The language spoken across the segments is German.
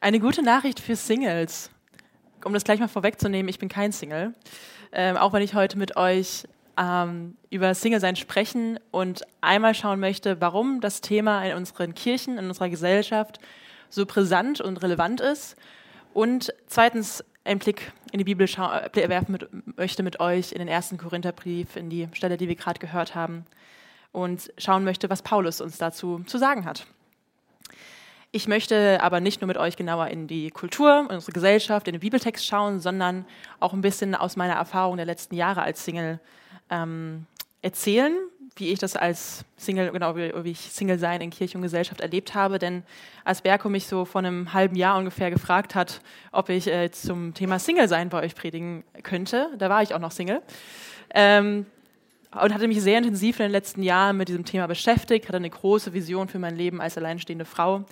Eine gute Nachricht für Singles. Um das gleich mal vorwegzunehmen, ich bin kein Single. Ähm, auch wenn ich heute mit euch ähm, über Single-Sein sprechen und einmal schauen möchte, warum das Thema in unseren Kirchen, in unserer Gesellschaft so brisant und relevant ist. Und zweitens einen Blick in die Bibel äh, werfen mit, möchte mit euch in den ersten Korintherbrief, in die Stelle, die wir gerade gehört haben, und schauen möchte, was Paulus uns dazu zu sagen hat. Ich möchte aber nicht nur mit euch genauer in die Kultur, in unsere Gesellschaft, in den Bibeltext schauen, sondern auch ein bisschen aus meiner Erfahrung der letzten Jahre als Single ähm, erzählen, wie ich das als Single, genau wie, ich Single sein in Kirche und Gesellschaft erlebt habe. Denn als Berko mich so vor einem halben Jahr ungefähr gefragt hat, ob ich äh, zum Thema Single sein bei euch predigen könnte, da war ich auch noch Single. Ähm, und hatte mich sehr intensiv in den letzten Jahren mit diesem Thema beschäftigt, hatte eine große Vision für mein Leben als alleinstehende Frau.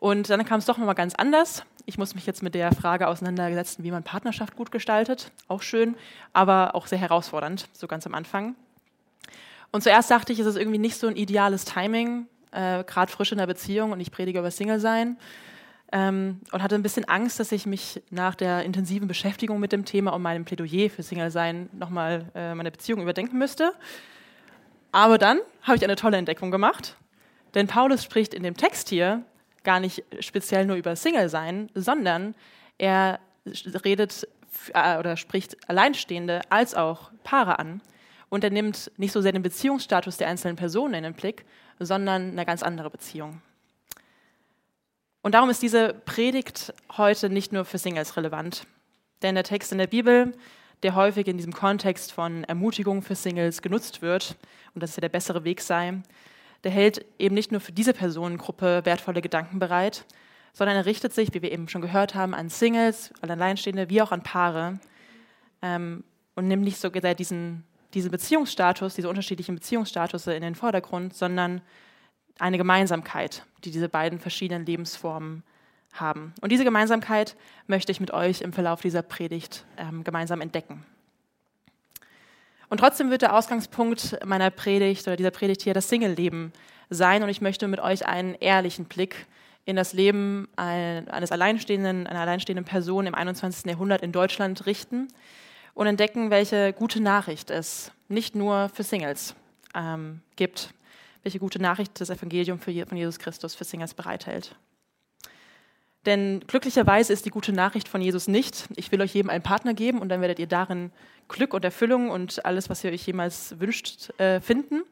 Und dann kam es doch nochmal ganz anders. Ich muss mich jetzt mit der Frage auseinandersetzen, wie man Partnerschaft gut gestaltet. Auch schön, aber auch sehr herausfordernd, so ganz am Anfang. Und zuerst dachte ich, es ist irgendwie nicht so ein ideales Timing, äh, gerade frisch in der Beziehung und ich predige über Single-Sein ähm, und hatte ein bisschen Angst, dass ich mich nach der intensiven Beschäftigung mit dem Thema und meinem Plädoyer für Single-Sein nochmal äh, meine Beziehung überdenken müsste. Aber dann habe ich eine tolle Entdeckung gemacht, denn Paulus spricht in dem Text hier gar nicht speziell nur über Single-Sein, sondern er redet äh, oder spricht Alleinstehende als auch Paare an. Und er nimmt nicht so sehr den Beziehungsstatus der einzelnen Personen in den Blick, sondern eine ganz andere Beziehung. Und darum ist diese Predigt heute nicht nur für Singles relevant. Denn der Text in der Bibel, der häufig in diesem Kontext von Ermutigung für Singles genutzt wird, und dass es ja der bessere Weg sei, der hält eben nicht nur für diese Personengruppe wertvolle Gedanken bereit, sondern er richtet sich, wie wir eben schon gehört haben, an Singles, an Alleinstehende, wie auch an Paare ähm, und nimmt nicht so diesen, diesen Beziehungsstatus, diese unterschiedlichen Beziehungsstatus in den Vordergrund, sondern eine Gemeinsamkeit, die diese beiden verschiedenen Lebensformen haben. Und diese Gemeinsamkeit möchte ich mit euch im Verlauf dieser Predigt ähm, gemeinsam entdecken. Und trotzdem wird der Ausgangspunkt meiner Predigt oder dieser Predigt hier das Single-Leben sein. Und ich möchte mit euch einen ehrlichen Blick in das Leben eines alleinstehenden, einer alleinstehenden Person im 21. Jahrhundert in Deutschland richten und entdecken, welche gute Nachricht es nicht nur für Singles ähm, gibt, welche gute Nachricht das Evangelium von Jesus Christus für Singles bereithält. Denn glücklicherweise ist die gute Nachricht von Jesus nicht, ich will euch jedem einen Partner geben und dann werdet ihr darin Glück und Erfüllung und alles, was ihr euch jemals wünscht, äh, finden.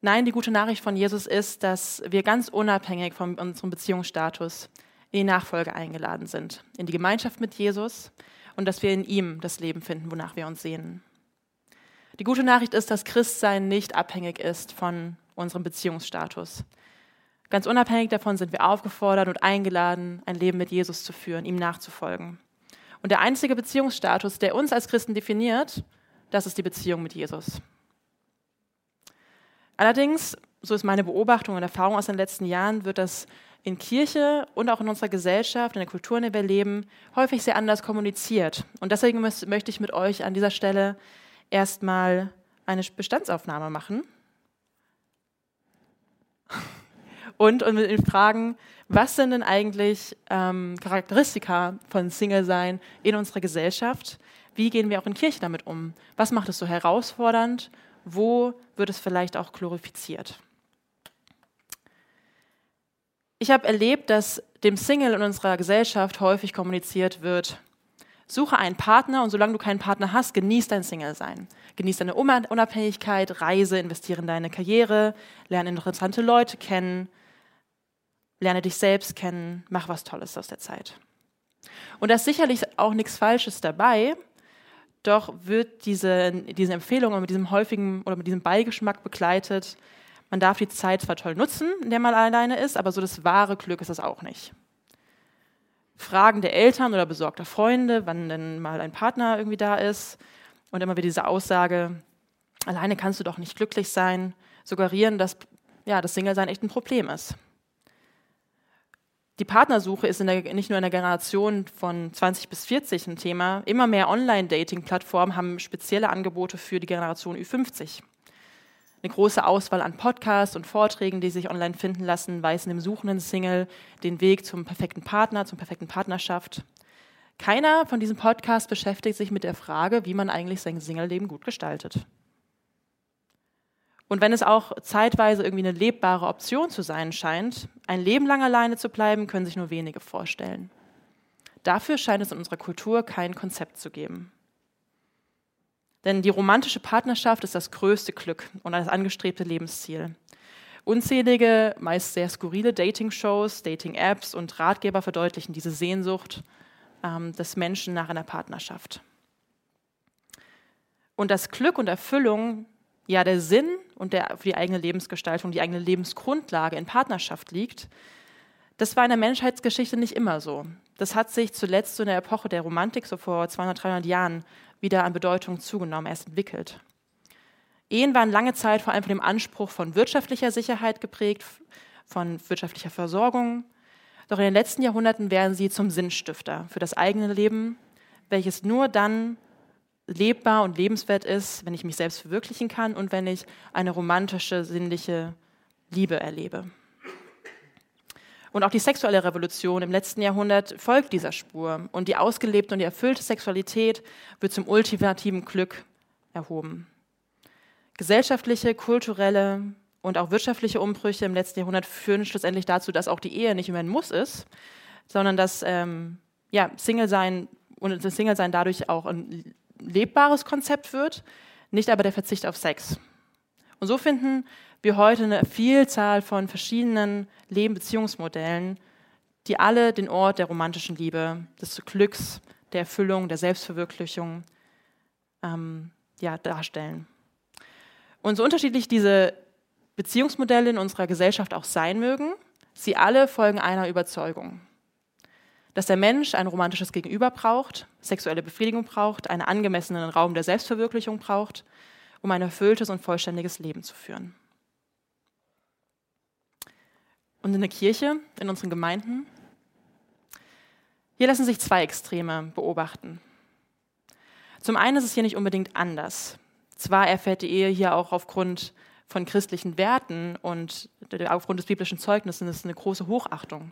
Nein, die gute Nachricht von Jesus ist, dass wir ganz unabhängig von unserem Beziehungsstatus in die Nachfolge eingeladen sind, in die Gemeinschaft mit Jesus und dass wir in ihm das Leben finden, wonach wir uns sehnen. Die gute Nachricht ist, dass Christsein nicht abhängig ist von unserem Beziehungsstatus. Ganz unabhängig davon sind wir aufgefordert und eingeladen, ein Leben mit Jesus zu führen, ihm nachzufolgen. Und der einzige Beziehungsstatus, der uns als Christen definiert, das ist die Beziehung mit Jesus. Allerdings, so ist meine Beobachtung und Erfahrung aus den letzten Jahren, wird das in Kirche und auch in unserer Gesellschaft, in der Kultur, in der wir leben, häufig sehr anders kommuniziert. Und deswegen möchte ich mit euch an dieser Stelle erstmal eine Bestandsaufnahme machen und, und mit den Fragen, was sind denn eigentlich ähm, Charakteristika von Single-Sein in unserer Gesellschaft? Wie gehen wir auch in Kirche damit um? Was macht es so herausfordernd? Wo wird es vielleicht auch glorifiziert? Ich habe erlebt, dass dem Single in unserer Gesellschaft häufig kommuniziert wird, Suche einen Partner und solange du keinen Partner hast, genieß dein Single-Sein. Genieß deine Unabhängigkeit, reise, investiere in deine Karriere, lerne interessante Leute kennen, lerne dich selbst kennen, mach was Tolles aus der Zeit. Und da ist sicherlich auch nichts Falsches dabei, doch wird diese, diese Empfehlung mit diesem häufigen oder mit diesem Beigeschmack begleitet, man darf die Zeit zwar toll nutzen, in der man alleine ist, aber so das wahre Glück ist es auch nicht. Fragen der Eltern oder besorgter Freunde, wann denn mal ein Partner irgendwie da ist. Und immer wieder diese Aussage, alleine kannst du doch nicht glücklich sein, suggerieren, dass ja, das Single-Sein echt ein Problem ist. Die Partnersuche ist der, nicht nur in der Generation von 20 bis 40 ein Thema. Immer mehr Online-Dating-Plattformen haben spezielle Angebote für die Generation Ü50. Eine große Auswahl an Podcasts und Vorträgen, die sich online finden lassen, weisen dem suchenden Single den Weg zum perfekten Partner, zum perfekten Partnerschaft. Keiner von diesen Podcasts beschäftigt sich mit der Frage, wie man eigentlich sein Single-Leben gut gestaltet. Und wenn es auch zeitweise irgendwie eine lebbare Option zu sein scheint, ein Leben lang alleine zu bleiben, können sich nur wenige vorstellen. Dafür scheint es in unserer Kultur kein Konzept zu geben. Denn die romantische Partnerschaft ist das größte Glück und das angestrebte Lebensziel. Unzählige, meist sehr skurrile Dating-Shows, Dating-Apps und Ratgeber verdeutlichen diese Sehnsucht ähm, des Menschen nach einer Partnerschaft. Und das Glück und Erfüllung, ja der Sinn und der für die eigene Lebensgestaltung, die eigene Lebensgrundlage in Partnerschaft liegt, das war in der Menschheitsgeschichte nicht immer so. Das hat sich zuletzt so in der Epoche der Romantik, so vor 200, 300 Jahren, wieder an Bedeutung zugenommen, erst entwickelt. Ehen waren lange Zeit vor allem von dem Anspruch von wirtschaftlicher Sicherheit geprägt, von wirtschaftlicher Versorgung, doch in den letzten Jahrhunderten werden sie zum Sinnstifter für das eigene Leben, welches nur dann lebbar und lebenswert ist, wenn ich mich selbst verwirklichen kann und wenn ich eine romantische, sinnliche Liebe erlebe. Und auch die sexuelle Revolution im letzten Jahrhundert folgt dieser Spur. Und die ausgelebte und die erfüllte Sexualität wird zum ultimativen Glück erhoben. Gesellschaftliche, kulturelle, und auch wirtschaftliche Umbrüche im letzten Jahrhundert führen schlussendlich dazu, dass auch die Ehe nicht mehr ein Muss ist, sondern dass ähm, ja, Single-Sein und das Single-Sein dadurch auch ein lebbares Konzept wird, nicht aber der Verzicht auf Sex. Und so finden wir heute eine Vielzahl von verschiedenen Leben-Beziehungsmodellen, die alle den Ort der romantischen Liebe, des Glücks, der Erfüllung, der Selbstverwirklichung ähm, ja, darstellen. Und so unterschiedlich diese Beziehungsmodelle in unserer Gesellschaft auch sein mögen, sie alle folgen einer Überzeugung. Dass der Mensch ein romantisches Gegenüber braucht, sexuelle Befriedigung braucht, einen angemessenen Raum der Selbstverwirklichung braucht, um ein erfülltes und vollständiges Leben zu führen. Und in der Kirche, in unseren Gemeinden, hier lassen sich zwei Extreme beobachten. Zum einen ist es hier nicht unbedingt anders. Zwar erfährt die Ehe hier auch aufgrund von christlichen Werten und aufgrund des biblischen Zeugnisses eine große Hochachtung.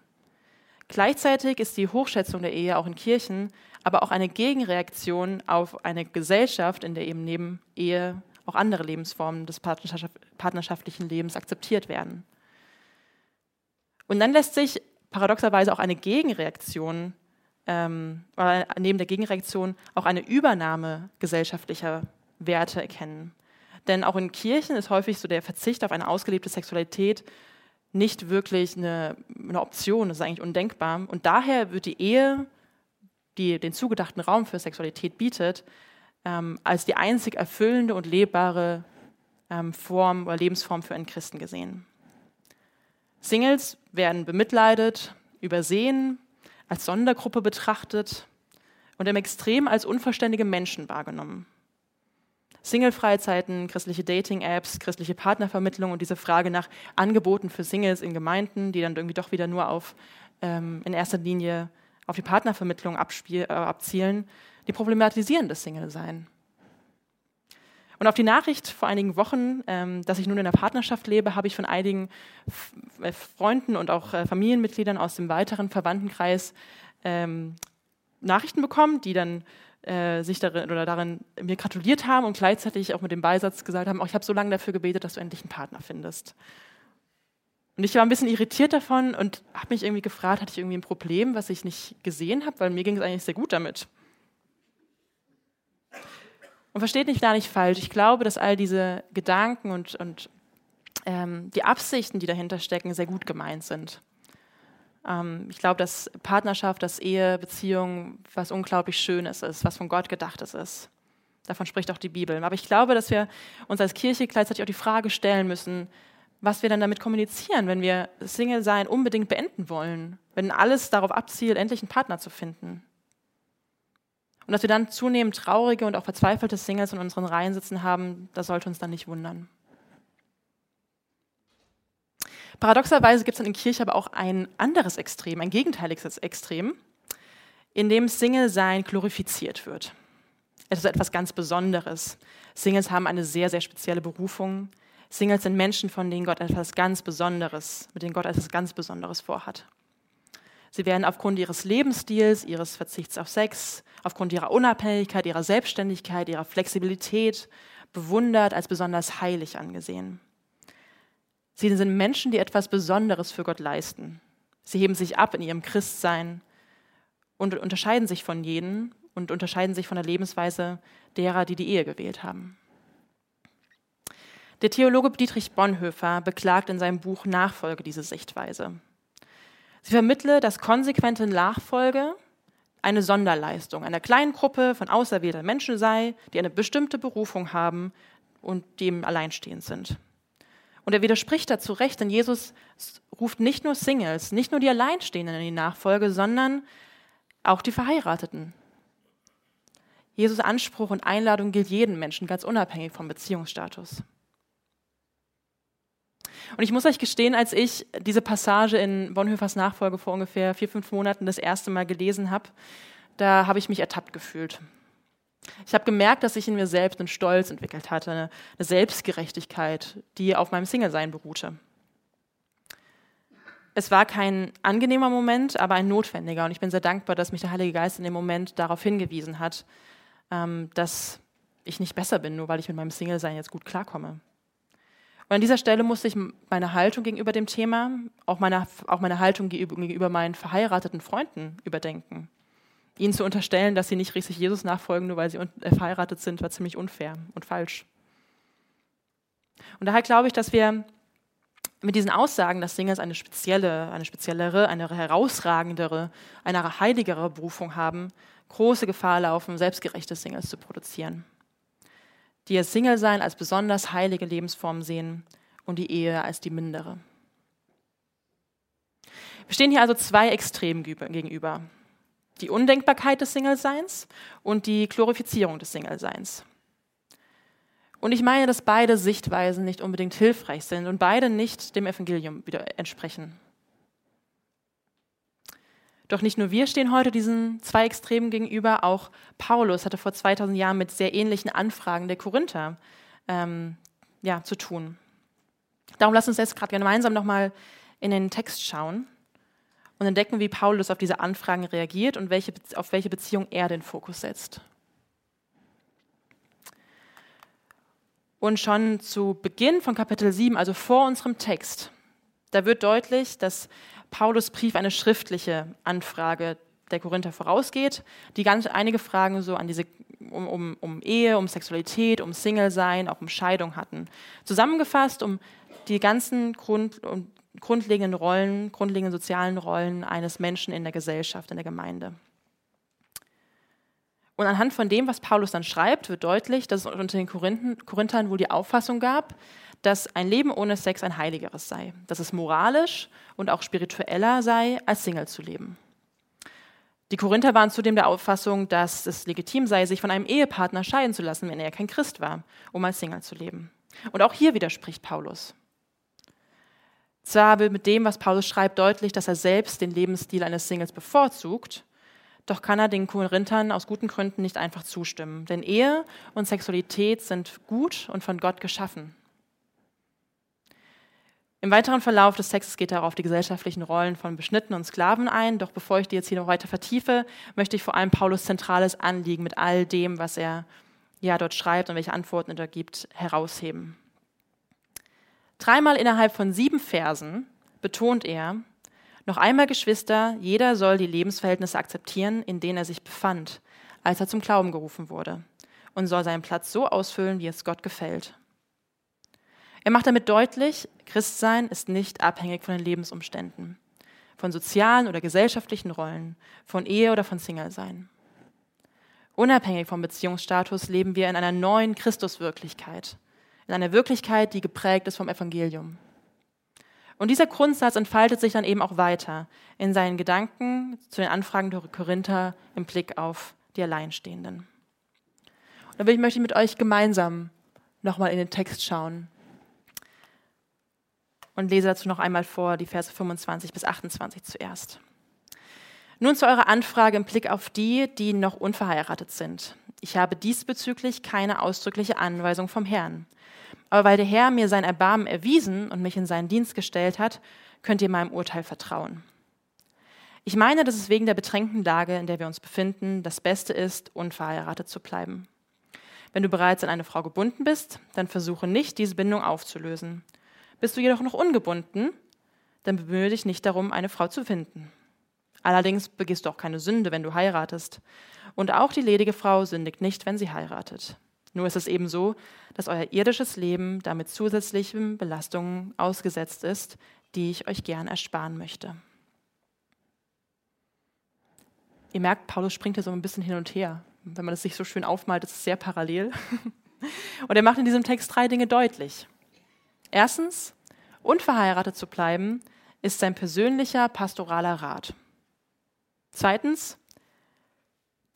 Gleichzeitig ist die Hochschätzung der Ehe auch in Kirchen aber auch eine Gegenreaktion auf eine Gesellschaft, in der eben neben Ehe auch andere Lebensformen des partnerschaftlichen Lebens akzeptiert werden. Und dann lässt sich paradoxerweise auch eine Gegenreaktion, ähm, neben der Gegenreaktion auch eine Übernahme gesellschaftlicher Werte erkennen. Denn auch in Kirchen ist häufig so der Verzicht auf eine ausgelebte Sexualität nicht wirklich eine, eine Option, das ist eigentlich undenkbar. Und daher wird die Ehe, die den zugedachten Raum für Sexualität bietet, ähm, als die einzig erfüllende und lebbare ähm, Form oder Lebensform für einen Christen gesehen. Singles werden bemitleidet, übersehen, als Sondergruppe betrachtet und im Extrem als unverständige Menschen wahrgenommen. Single-Freizeiten, christliche Dating-Apps, christliche Partnervermittlung und diese Frage nach Angeboten für Singles in Gemeinden, die dann irgendwie doch wieder nur auf ähm, in erster Linie auf die Partnervermittlung äh, abzielen, die problematisieren das Single-Sein. Und auf die Nachricht vor einigen Wochen, ähm, dass ich nun in einer Partnerschaft lebe, habe ich von einigen F äh, Freunden und auch äh, Familienmitgliedern aus dem weiteren Verwandtenkreis ähm, Nachrichten bekommen, die dann äh, sich darin oder darin mir gratuliert haben und gleichzeitig auch mit dem Beisatz gesagt haben, oh, ich habe so lange dafür gebetet, dass du endlich einen Partner findest. Und ich war ein bisschen irritiert davon und habe mich irgendwie gefragt, hatte ich irgendwie ein Problem, was ich nicht gesehen habe, weil mir ging es eigentlich sehr gut damit. Und versteht mich da nicht falsch. Ich glaube, dass all diese Gedanken und, und ähm, die Absichten, die dahinter stecken, sehr gut gemeint sind. Ähm, ich glaube, dass Partnerschaft, dass Ehe, Beziehung was unglaublich Schönes ist, was von Gott gedachtes ist. Davon spricht auch die Bibel. Aber ich glaube, dass wir uns als Kirche gleichzeitig auch die Frage stellen müssen, was wir dann damit kommunizieren, wenn wir Single-Sein unbedingt beenden wollen, wenn alles darauf abzielt, endlich einen Partner zu finden. Und dass wir dann zunehmend traurige und auch verzweifelte Singles in unseren Reihen sitzen haben, das sollte uns dann nicht wundern. Paradoxerweise gibt es in der Kirche aber auch ein anderes Extrem, ein gegenteiliges Extrem, in dem Single-Sein glorifiziert wird. Es ist etwas ganz Besonderes. Singles haben eine sehr, sehr spezielle Berufung. Singles sind Menschen, von denen Gott etwas ganz Besonderes, mit denen Gott etwas ganz Besonderes vorhat. Sie werden aufgrund ihres Lebensstils, ihres Verzichts auf Sex, aufgrund ihrer Unabhängigkeit, ihrer Selbstständigkeit, ihrer Flexibilität bewundert, als besonders heilig angesehen. Sie sind Menschen, die etwas Besonderes für Gott leisten. Sie heben sich ab in ihrem Christsein und unterscheiden sich von jenen und unterscheiden sich von der Lebensweise derer, die die Ehe gewählt haben. Der Theologe Dietrich Bonhoeffer beklagt in seinem Buch Nachfolge diese Sichtweise. Sie vermittle, dass konsequente Nachfolge eine Sonderleistung einer kleinen Gruppe von auserwählten Menschen sei, die eine bestimmte Berufung haben und dem alleinstehend sind. Und er widerspricht dazu recht, denn Jesus ruft nicht nur Singles, nicht nur die Alleinstehenden in die Nachfolge, sondern auch die Verheirateten. Jesus Anspruch und Einladung gilt jedem Menschen, ganz unabhängig vom Beziehungsstatus. Und ich muss euch gestehen, als ich diese Passage in Bonhoeffers Nachfolge vor ungefähr vier, fünf Monaten das erste Mal gelesen habe, da habe ich mich ertappt gefühlt. Ich habe gemerkt, dass ich in mir selbst einen Stolz entwickelt hatte, eine, Selbstgerechtigkeit, die auf meinem Single-Sein beruhte. Es war kein angenehmer Moment, aber ein notwendiger. Und ich bin sehr dankbar, dass mich der Heilige Geist in dem Moment darauf hingewiesen hat, ähm, dass ich nicht besser bin, nur weil ich mit meinem Single-Sein jetzt gut klarkomme. Und an dieser Stelle musste ich meine Haltung gegenüber dem Thema, auch meine, auch meine Haltung gegenüber meinen verheirateten Freunden überdenken. Ihnen zu unterstellen, dass sie nicht richtig Jesus nachfolgen, nur weil sie äh, verheiratet sind, war ziemlich unfair und falsch. Und daher glaube ich, dass wir mit diesen Aussagen, dass Singles eine spezielle, eine speziellere, eine herausragendere, eine heiligere Berufung haben, große Gefahr laufen, selbstgerechte Singles zu produzieren die ihr Single-Sein als besonders heilige Lebensform sehen und die Ehe als die mindere. Wir stehen hier also zwei Extremen gegenüber. Die Undenkbarkeit des Single-Seins und die Glorifizierung des Single-Seins. Und ich meine, dass beide Sichtweisen nicht unbedingt hilfreich sind und beide nicht dem Evangelium wieder entsprechen. Doch nicht nur wir stehen heute diesen zwei Extremen gegenüber, auch Paulus hatte vor 2000 Jahren mit sehr ähnlichen Anfragen der Korinther ähm, ja, zu tun. Darum lasst uns jetzt gerade gemeinsam nochmal in den Text schauen und entdecken, wie Paulus auf diese Anfragen reagiert und welche, auf welche Beziehung er den Fokus setzt. Und schon zu Beginn von Kapitel 7, also vor unserem Text, da wird deutlich, dass Paulus Brief eine schriftliche Anfrage der Korinther vorausgeht, die ganz einige Fragen so an diese um, um, um Ehe, um Sexualität, um Single-Sein, auch um Scheidung hatten. Zusammengefasst, um die ganzen Grund, um grundlegenden Rollen, grundlegenden sozialen Rollen eines Menschen in der Gesellschaft, in der Gemeinde. Und anhand von dem, was Paulus dann schreibt, wird deutlich, dass es unter den Korinthern wohl die Auffassung gab, dass ein Leben ohne Sex ein heiligeres sei, dass es moralisch und auch spiritueller sei, als Single zu leben. Die Korinther waren zudem der Auffassung, dass es legitim sei, sich von einem Ehepartner scheiden zu lassen, wenn er kein Christ war, um als Single zu leben. Und auch hier widerspricht Paulus. Zwar wird mit dem, was Paulus schreibt, deutlich, dass er selbst den Lebensstil eines Singles bevorzugt, doch kann er den Korinthern aus guten Gründen nicht einfach zustimmen. Denn Ehe und Sexualität sind gut und von Gott geschaffen. Im weiteren Verlauf des Textes geht er auf die gesellschaftlichen Rollen von Beschnittenen und Sklaven ein. Doch bevor ich die jetzt hier noch weiter vertiefe, möchte ich vor allem Paulus zentrales Anliegen mit all dem, was er ja dort schreibt und welche Antworten er da gibt, herausheben. Dreimal innerhalb von sieben Versen betont er, noch einmal Geschwister, jeder soll die Lebensverhältnisse akzeptieren, in denen er sich befand, als er zum Glauben gerufen wurde, und soll seinen Platz so ausfüllen, wie es Gott gefällt. Er macht damit deutlich, Christsein ist nicht abhängig von den Lebensumständen, von sozialen oder gesellschaftlichen Rollen, von Ehe oder von Single-Sein. Unabhängig vom Beziehungsstatus leben wir in einer neuen Christuswirklichkeit, in einer Wirklichkeit, die geprägt ist vom Evangelium. Und dieser Grundsatz entfaltet sich dann eben auch weiter in seinen Gedanken zu den Anfragen der Korinther im Blick auf die Alleinstehenden. Und da möchte ich mit euch gemeinsam nochmal in den Text schauen, und lese dazu noch einmal vor die Verse 25 bis 28 zuerst. Nun zu eurer Anfrage im Blick auf die, die noch unverheiratet sind. Ich habe diesbezüglich keine ausdrückliche Anweisung vom Herrn. Aber weil der Herr mir sein Erbarmen erwiesen und mich in seinen Dienst gestellt hat, könnt ihr meinem Urteil vertrauen. Ich meine, dass es wegen der bedrängten Lage, in der wir uns befinden, das Beste ist, unverheiratet zu bleiben. Wenn du bereits an eine Frau gebunden bist, dann versuche nicht, diese Bindung aufzulösen. Bist du jedoch noch ungebunden, dann bemühe dich nicht darum, eine Frau zu finden. Allerdings begehst du auch keine Sünde, wenn du heiratest. Und auch die ledige Frau sündigt nicht, wenn sie heiratet. Nur ist es eben so, dass euer irdisches Leben damit zusätzlichen Belastungen ausgesetzt ist, die ich euch gern ersparen möchte. Ihr merkt, Paulus springt hier so ein bisschen hin und her. Wenn man das sich so schön aufmalt, ist es sehr parallel. Und er macht in diesem Text drei Dinge deutlich. Erstens, unverheiratet zu bleiben, ist sein persönlicher pastoraler Rat. Zweitens,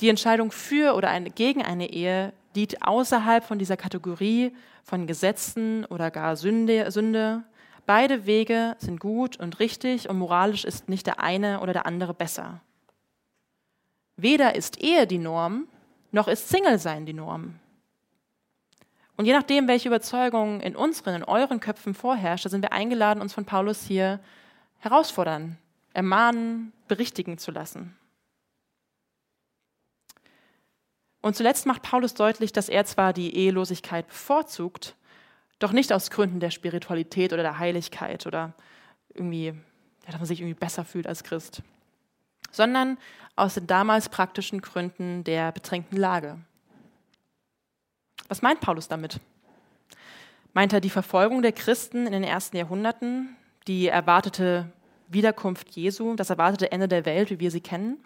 die Entscheidung für oder gegen eine Ehe liegt außerhalb von dieser Kategorie von Gesetzen oder gar Sünde, Sünde. Beide Wege sind gut und richtig und moralisch ist nicht der eine oder der andere besser. Weder ist Ehe die Norm, noch ist Single-Sein die Norm. Und je nachdem, welche Überzeugung in unseren, in euren Köpfen vorherrscht, sind wir eingeladen, uns von Paulus hier herausfordern, ermahnen, berichtigen zu lassen. Und zuletzt macht Paulus deutlich, dass er zwar die Ehelosigkeit bevorzugt, doch nicht aus Gründen der Spiritualität oder der Heiligkeit oder irgendwie, ja, dass man sich irgendwie besser fühlt als Christ, sondern aus den damals praktischen Gründen der bedrängten Lage. Was meint Paulus damit? Meint er die Verfolgung der Christen in den ersten Jahrhunderten, die erwartete Wiederkunft Jesu, das erwartete Ende der Welt, wie wir sie kennen?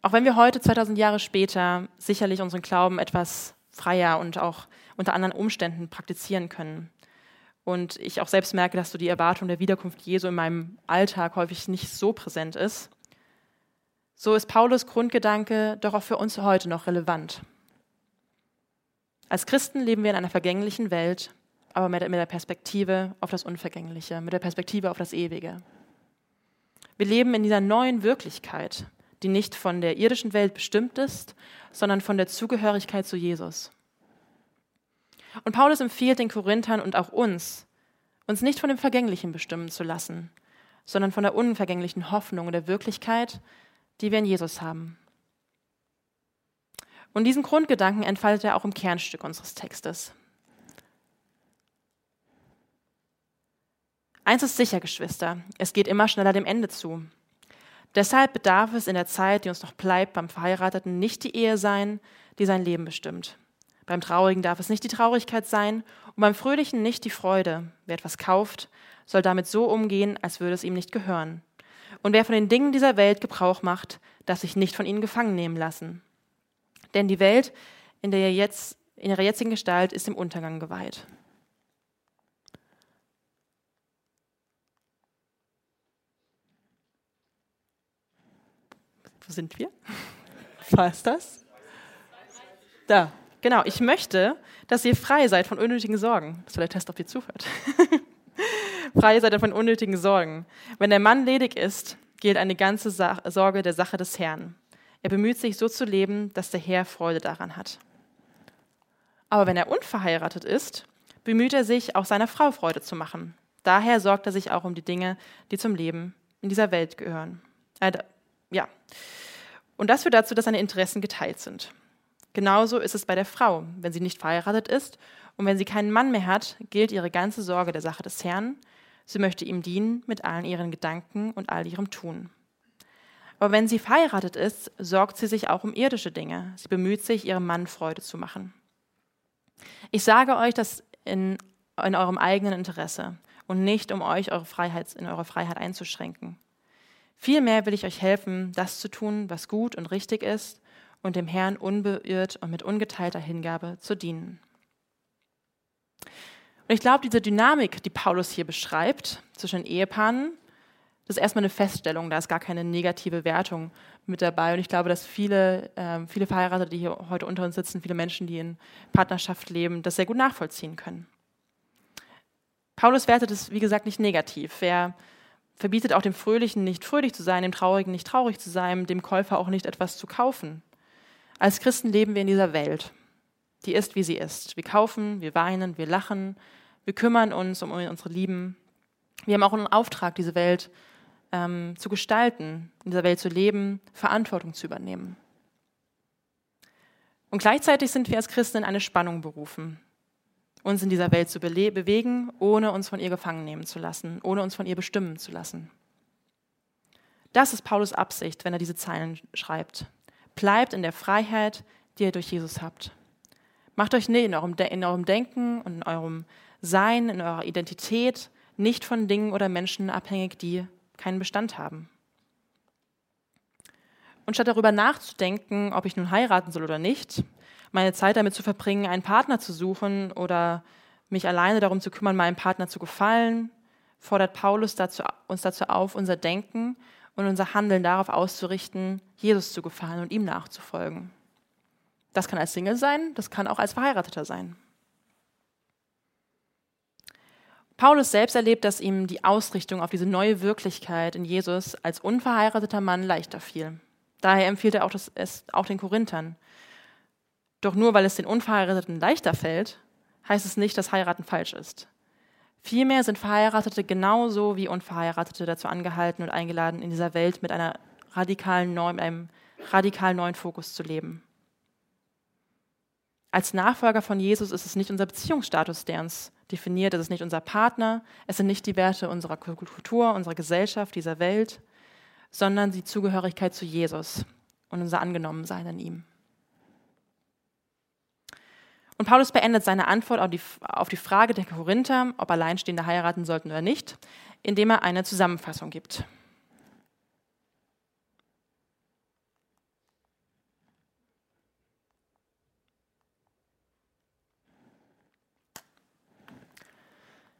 Auch wenn wir heute, 2000 Jahre später, sicherlich unseren Glauben etwas freier und auch unter anderen Umständen praktizieren können. Und ich auch selbst merke, dass so die Erwartung der Wiederkunft Jesu in meinem Alltag häufig nicht so präsent ist. So ist Paulus Grundgedanke doch auch für uns heute noch relevant. Als Christen leben wir in einer vergänglichen Welt, aber mit der Perspektive auf das Unvergängliche, mit der Perspektive auf das Ewige. Wir leben in dieser neuen Wirklichkeit, die nicht von der irdischen Welt bestimmt ist, sondern von der Zugehörigkeit zu Jesus. Und Paulus empfiehlt den Korinthern und auch uns, uns nicht von dem Vergänglichen bestimmen zu lassen, sondern von der unvergänglichen Hoffnung und der Wirklichkeit, die wir in Jesus haben. Und diesen Grundgedanken entfaltet er auch im Kernstück unseres Textes. Eins ist sicher, Geschwister, es geht immer schneller dem Ende zu. Deshalb bedarf es in der Zeit, die uns noch bleibt, beim Verheirateten nicht die Ehe sein, die sein Leben bestimmt. Beim Traurigen darf es nicht die Traurigkeit sein und beim Fröhlichen nicht die Freude. Wer etwas kauft, soll damit so umgehen, als würde es ihm nicht gehören. Und wer von den Dingen dieser Welt Gebrauch macht, darf sich nicht von ihnen gefangen nehmen lassen. Denn die Welt in, der jetzt, in ihrer jetzigen Gestalt ist dem Untergang geweiht. Wo sind wir? Was ist das? Da, genau. Ich möchte, dass ihr frei seid von unnötigen Sorgen. Das war der Test, ob ihr zuhört. frei seid von unnötigen Sorgen. Wenn der Mann ledig ist, gilt eine ganze Sorge der Sache des Herrn. Er bemüht sich, so zu leben, dass der Herr Freude daran hat. Aber wenn er unverheiratet ist, bemüht er sich, auch seiner Frau Freude zu machen. Daher sorgt er sich auch um die Dinge, die zum Leben in dieser Welt gehören. Ja. Und das führt dazu, dass seine Interessen geteilt sind. Genauso ist es bei der Frau. Wenn sie nicht verheiratet ist und wenn sie keinen Mann mehr hat, gilt ihre ganze Sorge der Sache des Herrn. Sie möchte ihm dienen mit allen ihren Gedanken und all ihrem Tun. Aber wenn sie verheiratet ist, sorgt sie sich auch um irdische Dinge. Sie bemüht sich, ihrem Mann Freude zu machen. Ich sage euch das in, in eurem eigenen Interesse und nicht, um euch eure Freiheit, in eurer Freiheit einzuschränken. Vielmehr will ich euch helfen, das zu tun, was gut und richtig ist und dem Herrn unbeirrt und mit ungeteilter Hingabe zu dienen. Und ich glaube, diese Dynamik, die Paulus hier beschreibt zwischen Ehepaaren, das ist erstmal eine Feststellung, da ist gar keine negative Wertung mit dabei. Und ich glaube, dass viele, äh, viele Verheiratete, die hier heute unter uns sitzen, viele Menschen, die in Partnerschaft leben, das sehr gut nachvollziehen können. Paulus wertet es, wie gesagt, nicht negativ. Wer verbietet auch dem Fröhlichen nicht fröhlich zu sein, dem Traurigen nicht traurig zu sein, dem Käufer auch nicht etwas zu kaufen. Als Christen leben wir in dieser Welt. Die ist, wie sie ist. Wir kaufen, wir weinen, wir lachen, wir kümmern uns um unsere Lieben. Wir haben auch einen Auftrag, diese Welt ähm, zu gestalten, in dieser Welt zu leben, Verantwortung zu übernehmen. Und gleichzeitig sind wir als Christen in eine Spannung berufen, uns in dieser Welt zu bewegen, ohne uns von ihr gefangen nehmen zu lassen, ohne uns von ihr bestimmen zu lassen. Das ist Paulus Absicht, wenn er diese Zeilen schreibt. Bleibt in der Freiheit, die ihr durch Jesus habt. Macht euch in eurem, in eurem Denken und in eurem Sein, in eurer Identität nicht von Dingen oder Menschen abhängig, die keinen Bestand haben. Und statt darüber nachzudenken, ob ich nun heiraten soll oder nicht, meine Zeit damit zu verbringen, einen Partner zu suchen oder mich alleine darum zu kümmern, meinem Partner zu gefallen, fordert Paulus dazu, uns dazu auf, unser Denken und unser Handeln darauf auszurichten, Jesus zu gefallen und ihm nachzufolgen. Das kann als Single sein, das kann auch als Verheirateter sein. Paulus selbst erlebt, dass ihm die Ausrichtung auf diese neue Wirklichkeit in Jesus als unverheirateter Mann leichter fiel. Daher empfiehlt er auch, das, es auch den Korinthern. Doch nur weil es den Unverheirateten leichter fällt, heißt es nicht, dass Heiraten falsch ist. Vielmehr sind Verheiratete genauso wie Unverheiratete dazu angehalten und eingeladen, in dieser Welt mit, einer radikalen neu, mit einem radikal neuen Fokus zu leben. Als Nachfolger von Jesus ist es nicht unser Beziehungsstatus, der uns definiert. Es ist nicht unser Partner. Es sind nicht die Werte unserer Kultur, unserer Gesellschaft, dieser Welt, sondern die Zugehörigkeit zu Jesus und unser Angenommensein in ihm. Und Paulus beendet seine Antwort auf die, auf die Frage der Korinther, ob Alleinstehende heiraten sollten oder nicht, indem er eine Zusammenfassung gibt.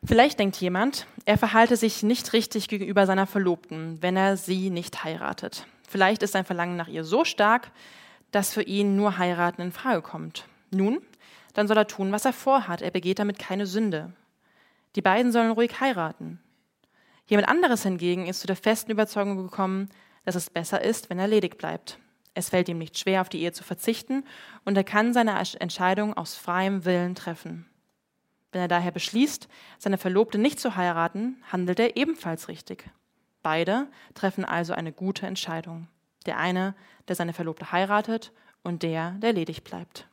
Vielleicht denkt jemand, er verhalte sich nicht richtig gegenüber seiner Verlobten, wenn er sie nicht heiratet. Vielleicht ist sein Verlangen nach ihr so stark, dass für ihn nur heiraten in Frage kommt. Nun, dann soll er tun, was er vorhat. Er begeht damit keine Sünde. Die beiden sollen ruhig heiraten. Jemand anderes hingegen ist zu der festen Überzeugung gekommen, dass es besser ist, wenn er ledig bleibt. Es fällt ihm nicht schwer, auf die Ehe zu verzichten, und er kann seine Entscheidung aus freiem Willen treffen. Wenn er daher beschließt, seine Verlobte nicht zu heiraten, handelt er ebenfalls richtig. Beide treffen also eine gute Entscheidung. Der eine, der seine Verlobte heiratet, und der, der ledig bleibt.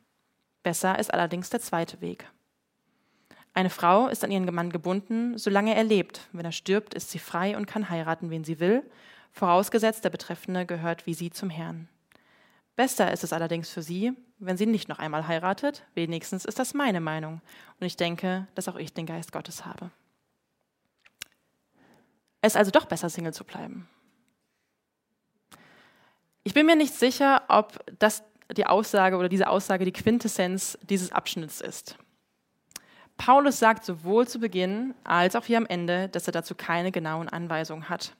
Besser ist allerdings der zweite Weg. Eine Frau ist an ihren Mann gebunden, solange er lebt. Wenn er stirbt, ist sie frei und kann heiraten, wen sie will, vorausgesetzt der Betreffende gehört wie sie zum Herrn. Besser ist es allerdings für sie, wenn sie nicht noch einmal heiratet. Wenigstens ist das meine Meinung. Und ich denke, dass auch ich den Geist Gottes habe. Es ist also doch besser, Single zu bleiben. Ich bin mir nicht sicher, ob das die Aussage oder diese Aussage die Quintessenz dieses Abschnitts ist. Paulus sagt sowohl zu Beginn als auch hier am Ende, dass er dazu keine genauen Anweisungen hat.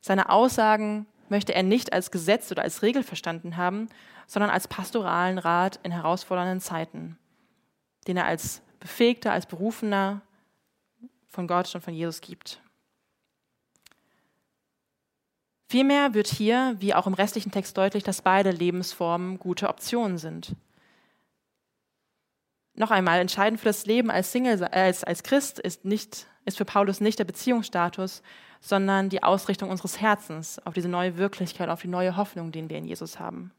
Seine Aussagen möchte er nicht als Gesetz oder als Regel verstanden haben, sondern als pastoralen Rat in herausfordernden Zeiten, den er als Befähigter, als Berufener von Gott und von Jesus gibt. Vielmehr wird hier, wie auch im restlichen Text deutlich, dass beide Lebensformen gute Optionen sind. Noch einmal, entscheidend für das Leben als Single, äh, als, als Christ ist, nicht, ist für Paulus nicht der Beziehungsstatus, sondern die Ausrichtung unseres Herzens auf diese neue Wirklichkeit, auf die neue Hoffnung, die wir in Jesus haben.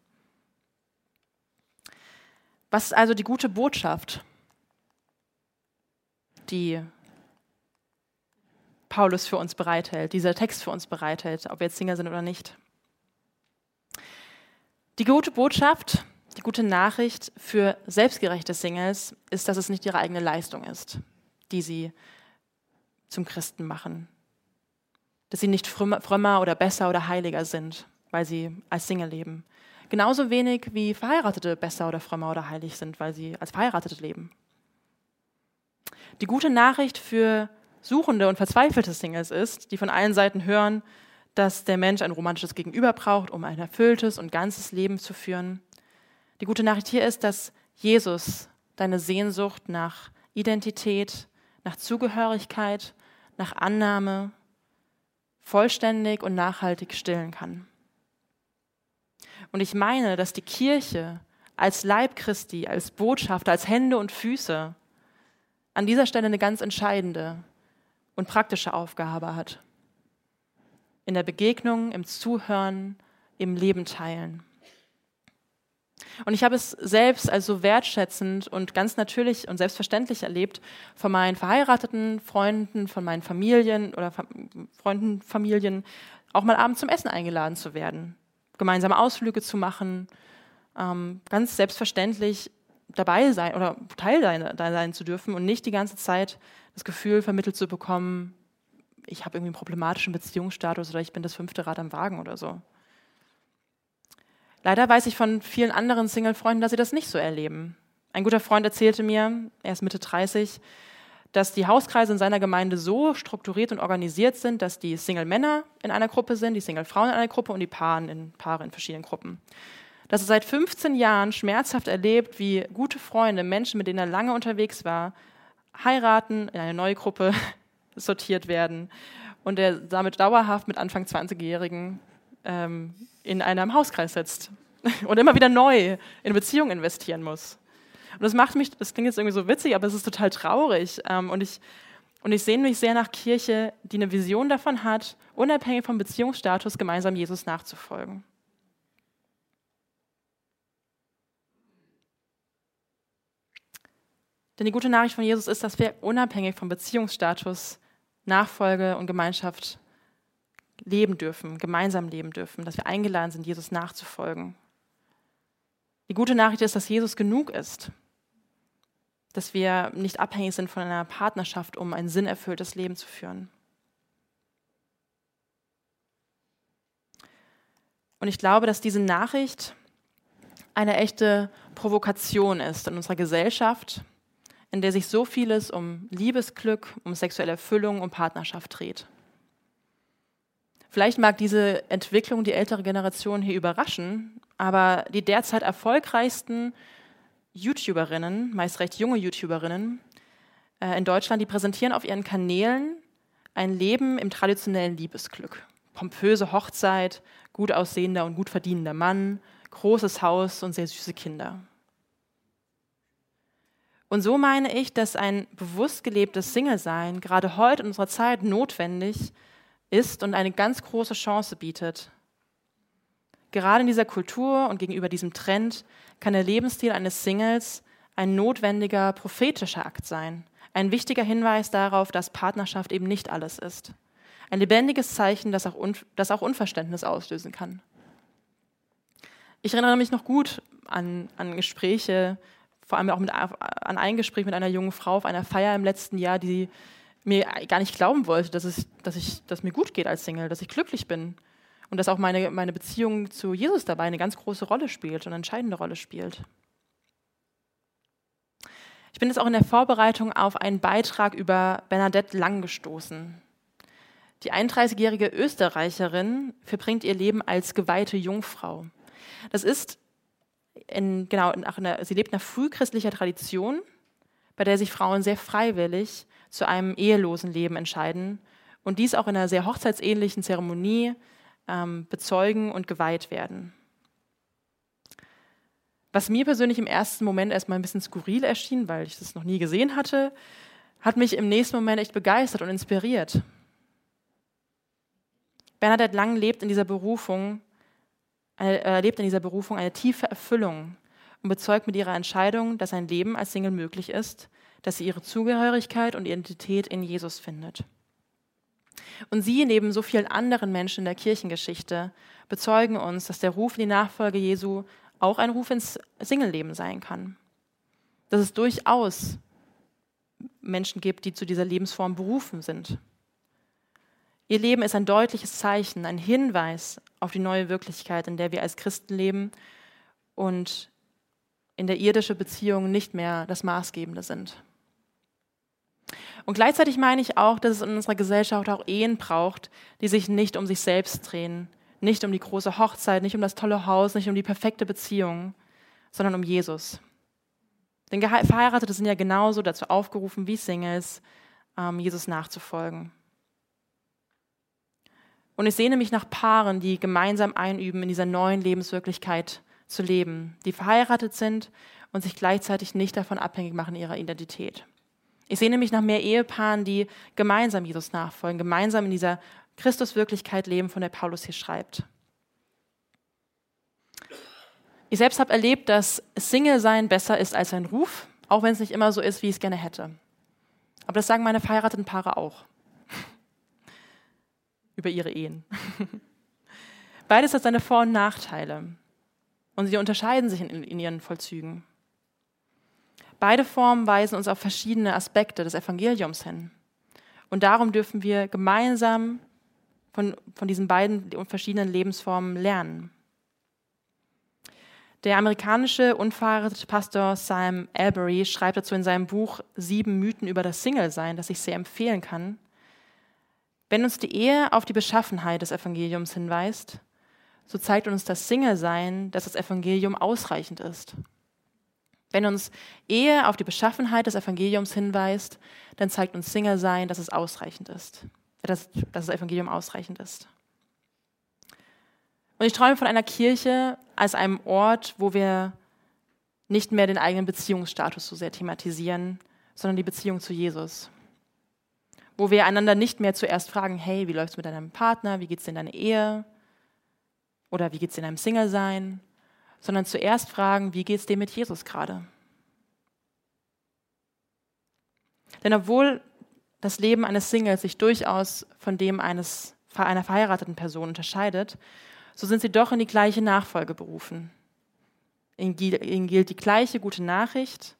Was ist also die gute Botschaft, die Paulus für uns bereithält, dieser Text für uns bereithält, ob wir jetzt Single sind oder nicht? Die gute Botschaft, die gute Nachricht für selbstgerechte Singles ist, dass es nicht ihre eigene Leistung ist, die sie zum Christen machen, dass sie nicht frömmer oder besser oder heiliger sind, weil sie als Single leben. Genauso wenig wie Verheiratete besser oder frömmer oder heilig sind, weil sie als Verheiratete leben. Die gute Nachricht für suchende und verzweifelte Singles ist, die von allen Seiten hören, dass der Mensch ein romantisches Gegenüber braucht, um ein erfülltes und ganzes Leben zu führen. Die gute Nachricht hier ist, dass Jesus deine Sehnsucht nach Identität, nach Zugehörigkeit, nach Annahme, vollständig und nachhaltig stillen kann. Und ich meine, dass die Kirche als Leib Christi, als Botschafter, als Hände und Füße an dieser Stelle eine ganz entscheidende und praktische Aufgabe hat. In der Begegnung, im Zuhören, im Leben teilen. Und ich habe es selbst als so wertschätzend und ganz natürlich und selbstverständlich erlebt von meinen verheirateten Freunden, von meinen Familien oder Freunden, Familien, auch mal abends zum Essen eingeladen zu werden, gemeinsame Ausflüge zu machen, ähm, ganz selbstverständlich dabei sein oder Teil sein, sein zu dürfen und nicht die ganze Zeit das Gefühl vermittelt zu bekommen, ich habe irgendwie einen problematischen Beziehungsstatus oder ich bin das fünfte Rad am Wagen oder so. Leider weiß ich von vielen anderen Single-Freunden, dass sie das nicht so erleben. Ein guter Freund erzählte mir, er ist Mitte 30, dass die Hauskreise in seiner Gemeinde so strukturiert und organisiert sind, dass die Single-Männer in einer Gruppe sind, die Single-Frauen in einer Gruppe und die Paaren in Paare in verschiedenen Gruppen. Dass er seit 15 Jahren schmerzhaft erlebt, wie gute Freunde, Menschen, mit denen er lange unterwegs war, heiraten, in eine neue Gruppe sortiert werden und er damit dauerhaft mit Anfang 20-Jährigen ähm, in einem Hauskreis sitzt und immer wieder neu in Beziehungen investieren muss. Und das macht mich, das klingt jetzt irgendwie so witzig, aber es ist total traurig. Ähm, und ich, und ich sehne mich sehr nach Kirche, die eine Vision davon hat, unabhängig vom Beziehungsstatus gemeinsam Jesus nachzufolgen. Denn die gute Nachricht von Jesus ist, dass wir unabhängig vom Beziehungsstatus Nachfolge und Gemeinschaft leben dürfen, gemeinsam leben dürfen, dass wir eingeladen sind, Jesus nachzufolgen. Die gute Nachricht ist, dass Jesus genug ist, dass wir nicht abhängig sind von einer Partnerschaft, um ein sinnerfülltes Leben zu führen. Und ich glaube, dass diese Nachricht eine echte Provokation ist in unserer Gesellschaft, in der sich so vieles um Liebesglück, um sexuelle Erfüllung, um Partnerschaft dreht. Vielleicht mag diese Entwicklung die ältere Generation hier überraschen, aber die derzeit erfolgreichsten YouTuberinnen, meist recht junge YouTuberinnen äh, in Deutschland, die präsentieren auf ihren Kanälen ein Leben im traditionellen Liebesglück. Pompöse Hochzeit, gut aussehender und gut verdienender Mann, großes Haus und sehr süße Kinder. Und so meine ich, dass ein bewusst gelebtes Single-Sein gerade heute in unserer Zeit notwendig ist und eine ganz große Chance bietet. Gerade in dieser Kultur und gegenüber diesem Trend kann der Lebensstil eines Singles ein notwendiger prophetischer Akt sein, ein wichtiger Hinweis darauf, dass Partnerschaft eben nicht alles ist. Ein lebendiges Zeichen, das auch, das auch Unverständnis auslösen kann. Ich erinnere mich noch gut an, an Gespräche, vor allem auch mit, an ein Gespräch mit einer jungen Frau auf einer Feier im letzten Jahr, die mir gar nicht glauben wollte, dass es, dass ich, dass mir gut geht als Single, dass ich glücklich bin und dass auch meine, meine Beziehung zu Jesus dabei eine ganz große Rolle spielt und eine entscheidende Rolle spielt. Ich bin jetzt auch in der Vorbereitung auf einen Beitrag über Bernadette Lang gestoßen. Die 31-jährige Österreicherin verbringt ihr Leben als geweihte Jungfrau. Das ist in, genau, in einer, sie lebt nach frühchristlicher Tradition, bei der sich Frauen sehr freiwillig zu einem ehelosen Leben entscheiden und dies auch in einer sehr hochzeitsähnlichen Zeremonie ähm, bezeugen und geweiht werden. Was mir persönlich im ersten Moment erstmal ein bisschen skurril erschien, weil ich das noch nie gesehen hatte, hat mich im nächsten Moment echt begeistert und inspiriert. Bernadette Lang lebt in dieser Berufung, äh, lebt in dieser Berufung eine tiefe Erfüllung und bezeugt mit ihrer Entscheidung, dass ein Leben als Single möglich ist dass sie ihre Zugehörigkeit und Identität in Jesus findet. Und sie, neben so vielen anderen Menschen in der Kirchengeschichte, bezeugen uns, dass der Ruf in die Nachfolge Jesu auch ein Ruf ins Singleleben sein kann. Dass es durchaus Menschen gibt, die zu dieser Lebensform berufen sind. Ihr Leben ist ein deutliches Zeichen, ein Hinweis auf die neue Wirklichkeit, in der wir als Christen leben und in der irdische Beziehungen nicht mehr das Maßgebende sind. Und gleichzeitig meine ich auch, dass es in unserer Gesellschaft auch Ehen braucht, die sich nicht um sich selbst drehen, nicht um die große Hochzeit, nicht um das tolle Haus, nicht um die perfekte Beziehung, sondern um Jesus. Denn Verheiratete sind ja genauso dazu aufgerufen wie Singles, ähm, Jesus nachzufolgen. Und ich sehne mich nach Paaren, die gemeinsam einüben, in dieser neuen Lebenswirklichkeit zu leben, die verheiratet sind und sich gleichzeitig nicht davon abhängig machen ihrer Identität. Ich sehe nämlich nach mehr Ehepaaren, die gemeinsam Jesus nachfolgen, gemeinsam in dieser Christuswirklichkeit leben, von der Paulus hier schreibt. Ich selbst habe erlebt, dass Single-Sein besser ist als ein Ruf, auch wenn es nicht immer so ist, wie ich es gerne hätte. Aber das sagen meine verheirateten Paare auch. Über ihre Ehen. Beides hat seine Vor- und Nachteile. Und sie unterscheiden sich in, in ihren Vollzügen. Beide Formen weisen uns auf verschiedene Aspekte des Evangeliums hin. Und darum dürfen wir gemeinsam von, von diesen beiden verschiedenen Lebensformen lernen. Der amerikanische unverheiratete Pastor Sam Albury schreibt dazu in seinem Buch Sieben Mythen über das Single-Sein, das ich sehr empfehlen kann. Wenn uns die Ehe auf die Beschaffenheit des Evangeliums hinweist, so zeigt uns das Single-Sein, dass das Evangelium ausreichend ist. Wenn uns Ehe auf die Beschaffenheit des Evangeliums hinweist, dann zeigt uns Single-Sein, dass es ausreichend ist, dass, dass das Evangelium ausreichend ist. Und ich träume von einer Kirche als einem Ort, wo wir nicht mehr den eigenen Beziehungsstatus so sehr thematisieren, sondern die Beziehung zu Jesus. Wo wir einander nicht mehr zuerst fragen, hey, wie läuft es mit deinem Partner, wie geht es in deiner Ehe oder wie geht es in deinem Single-Sein, sondern zuerst fragen, wie geht es dir mit Jesus gerade? Denn obwohl das Leben eines Singles sich durchaus von dem eines, einer verheirateten Person unterscheidet, so sind sie doch in die gleiche Nachfolge berufen. Ihnen gilt die gleiche gute Nachricht.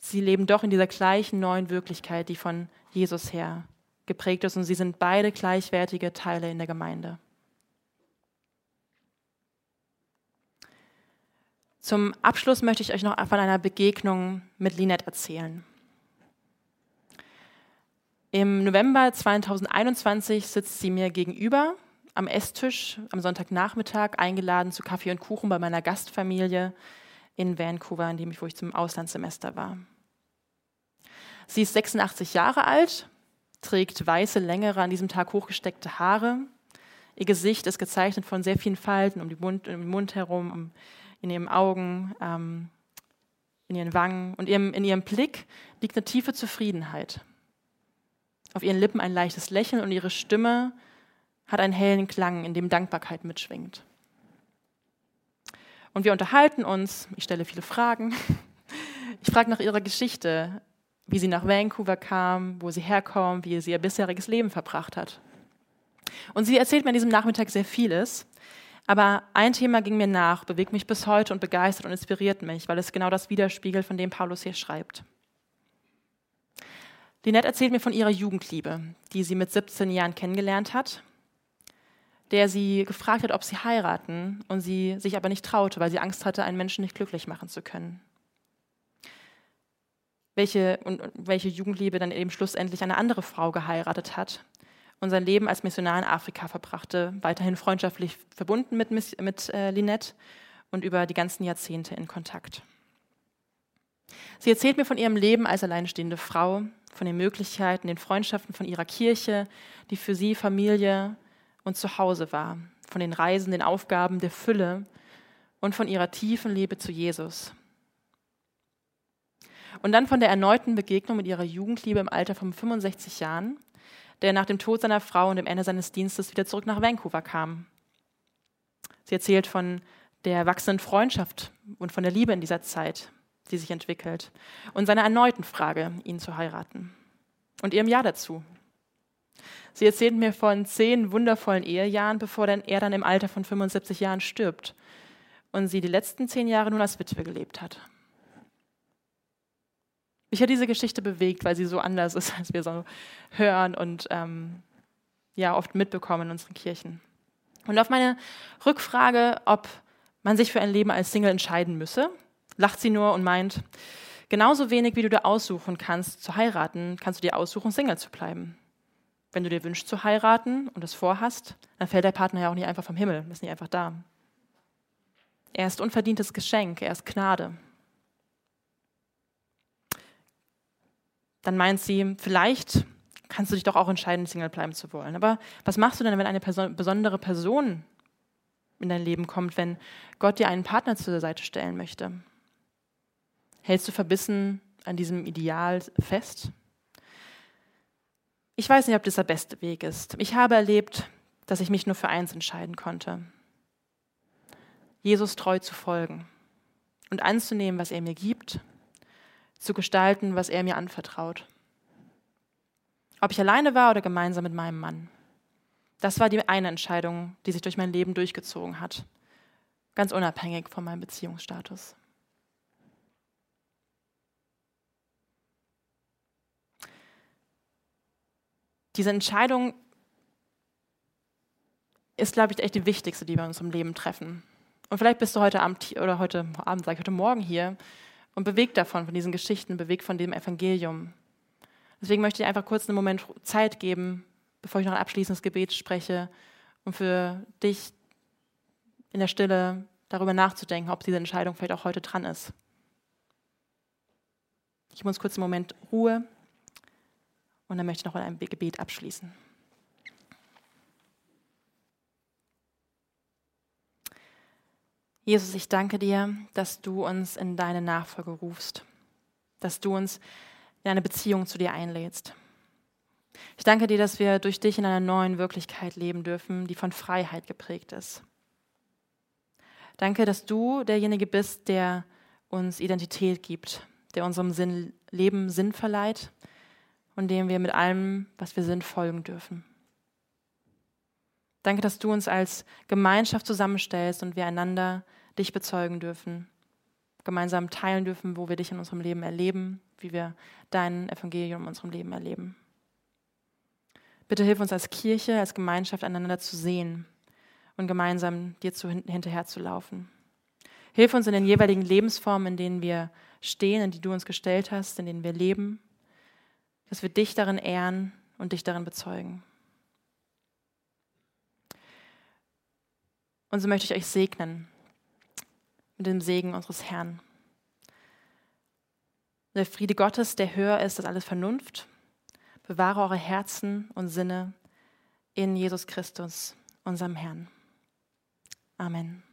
Sie leben doch in dieser gleichen neuen Wirklichkeit, die von Jesus her geprägt ist, und sie sind beide gleichwertige Teile in der Gemeinde. Zum Abschluss möchte ich euch noch von einer Begegnung mit Linette erzählen. Im November 2021 sitzt sie mir gegenüber am Esstisch am Sonntagnachmittag eingeladen zu Kaffee und Kuchen bei meiner Gastfamilie in Vancouver, in dem ich, wo ich zum Auslandssemester war. Sie ist 86 Jahre alt, trägt weiße, längere, an diesem Tag hochgesteckte Haare. Ihr Gesicht ist gezeichnet von sehr vielen Falten um, Mund, um den Mund herum, um in ihren Augen, ähm, in ihren Wangen und ihrem, in ihrem Blick liegt eine tiefe Zufriedenheit. Auf ihren Lippen ein leichtes Lächeln und ihre Stimme hat einen hellen Klang, in dem Dankbarkeit mitschwingt. Und wir unterhalten uns, ich stelle viele Fragen. Ich frage nach ihrer Geschichte, wie sie nach Vancouver kam, wo sie herkommt, wie sie ihr bisheriges Leben verbracht hat. Und sie erzählt mir an diesem Nachmittag sehr vieles. Aber ein Thema ging mir nach, bewegt mich bis heute und begeistert und inspiriert mich, weil es genau das widerspiegelt, von dem Paulus hier schreibt. Linette erzählt mir von ihrer Jugendliebe, die sie mit 17 Jahren kennengelernt hat, der sie gefragt hat, ob sie heiraten und sie sich aber nicht traute, weil sie Angst hatte, einen Menschen nicht glücklich machen zu können. Welche, und welche Jugendliebe dann eben schlussendlich eine andere Frau geheiratet hat, und sein Leben als Missionar in Afrika verbrachte, weiterhin freundschaftlich verbunden mit, mit äh, Linette und über die ganzen Jahrzehnte in Kontakt. Sie erzählt mir von ihrem Leben als alleinstehende Frau, von den Möglichkeiten, den Freundschaften von ihrer Kirche, die für sie Familie und Zuhause war, von den Reisen, den Aufgaben, der Fülle und von ihrer tiefen Liebe zu Jesus. Und dann von der erneuten Begegnung mit ihrer Jugendliebe im Alter von 65 Jahren, der nach dem Tod seiner Frau und dem Ende seines Dienstes wieder zurück nach Vancouver kam. Sie erzählt von der wachsenden Freundschaft und von der Liebe in dieser Zeit, die sich entwickelt, und seiner erneuten Frage, ihn zu heiraten. Und ihrem Ja dazu. Sie erzählt mir von zehn wundervollen Ehejahren, bevor er dann im Alter von 75 Jahren stirbt und sie die letzten zehn Jahre nun als Witwe gelebt hat. Mich hat diese Geschichte bewegt, weil sie so anders ist, als wir so hören und ähm, ja oft mitbekommen in unseren Kirchen. Und auf meine Rückfrage, ob man sich für ein Leben als Single entscheiden müsse, lacht sie nur und meint, genauso wenig wie du dir aussuchen kannst zu heiraten, kannst du dir aussuchen, Single zu bleiben. Wenn du dir wünschst zu heiraten und es vorhast, dann fällt der Partner ja auch nicht einfach vom Himmel, ist nicht einfach da. Er ist unverdientes Geschenk, er ist Gnade. Dann meint sie, vielleicht kannst du dich doch auch entscheiden, Single bleiben zu wollen. Aber was machst du denn, wenn eine Person, besondere Person in dein Leben kommt, wenn Gott dir einen Partner zur Seite stellen möchte? Hältst du verbissen an diesem Ideal fest? Ich weiß nicht, ob das der beste Weg ist. Ich habe erlebt, dass ich mich nur für eins entscheiden konnte. Jesus treu zu folgen und anzunehmen, was er mir gibt, zu gestalten, was er mir anvertraut. Ob ich alleine war oder gemeinsam mit meinem Mann. Das war die eine Entscheidung, die sich durch mein Leben durchgezogen hat, ganz unabhängig von meinem Beziehungsstatus. Diese Entscheidung ist, glaube ich, echt die wichtigste, die wir in unserem Leben treffen. Und vielleicht bist du heute Abend oder heute Abend, sage ich heute Morgen hier und bewegt davon, von diesen Geschichten, bewegt von dem Evangelium. Deswegen möchte ich einfach kurz einen Moment Zeit geben, bevor ich noch ein abschließendes Gebet spreche, um für dich in der Stille darüber nachzudenken, ob diese Entscheidung vielleicht auch heute dran ist. Ich muss kurz einen Moment Ruhe und dann möchte ich noch mit einem Gebet abschließen. Jesus, ich danke dir, dass du uns in deine Nachfolge rufst, dass du uns in eine Beziehung zu dir einlädst. Ich danke dir, dass wir durch dich in einer neuen Wirklichkeit leben dürfen, die von Freiheit geprägt ist. Danke, dass du derjenige bist, der uns Identität gibt, der unserem Sinn, Leben Sinn verleiht und dem wir mit allem, was wir sind, folgen dürfen. Danke, dass du uns als Gemeinschaft zusammenstellst und wir einander dich bezeugen dürfen, gemeinsam teilen dürfen, wo wir dich in unserem Leben erleben, wie wir dein Evangelium in unserem Leben erleben. Bitte hilf uns als Kirche, als Gemeinschaft einander zu sehen und gemeinsam dir zu, hinterher zu laufen. Hilf uns in den jeweiligen Lebensformen, in denen wir stehen, in die du uns gestellt hast, in denen wir leben, dass wir dich darin ehren und dich darin bezeugen. Und so möchte ich euch segnen mit dem Segen unseres Herrn. Der Friede Gottes, der höher ist als alles Vernunft, Bewahre eure Herzen und Sinne in Jesus Christus, unserem Herrn. Amen.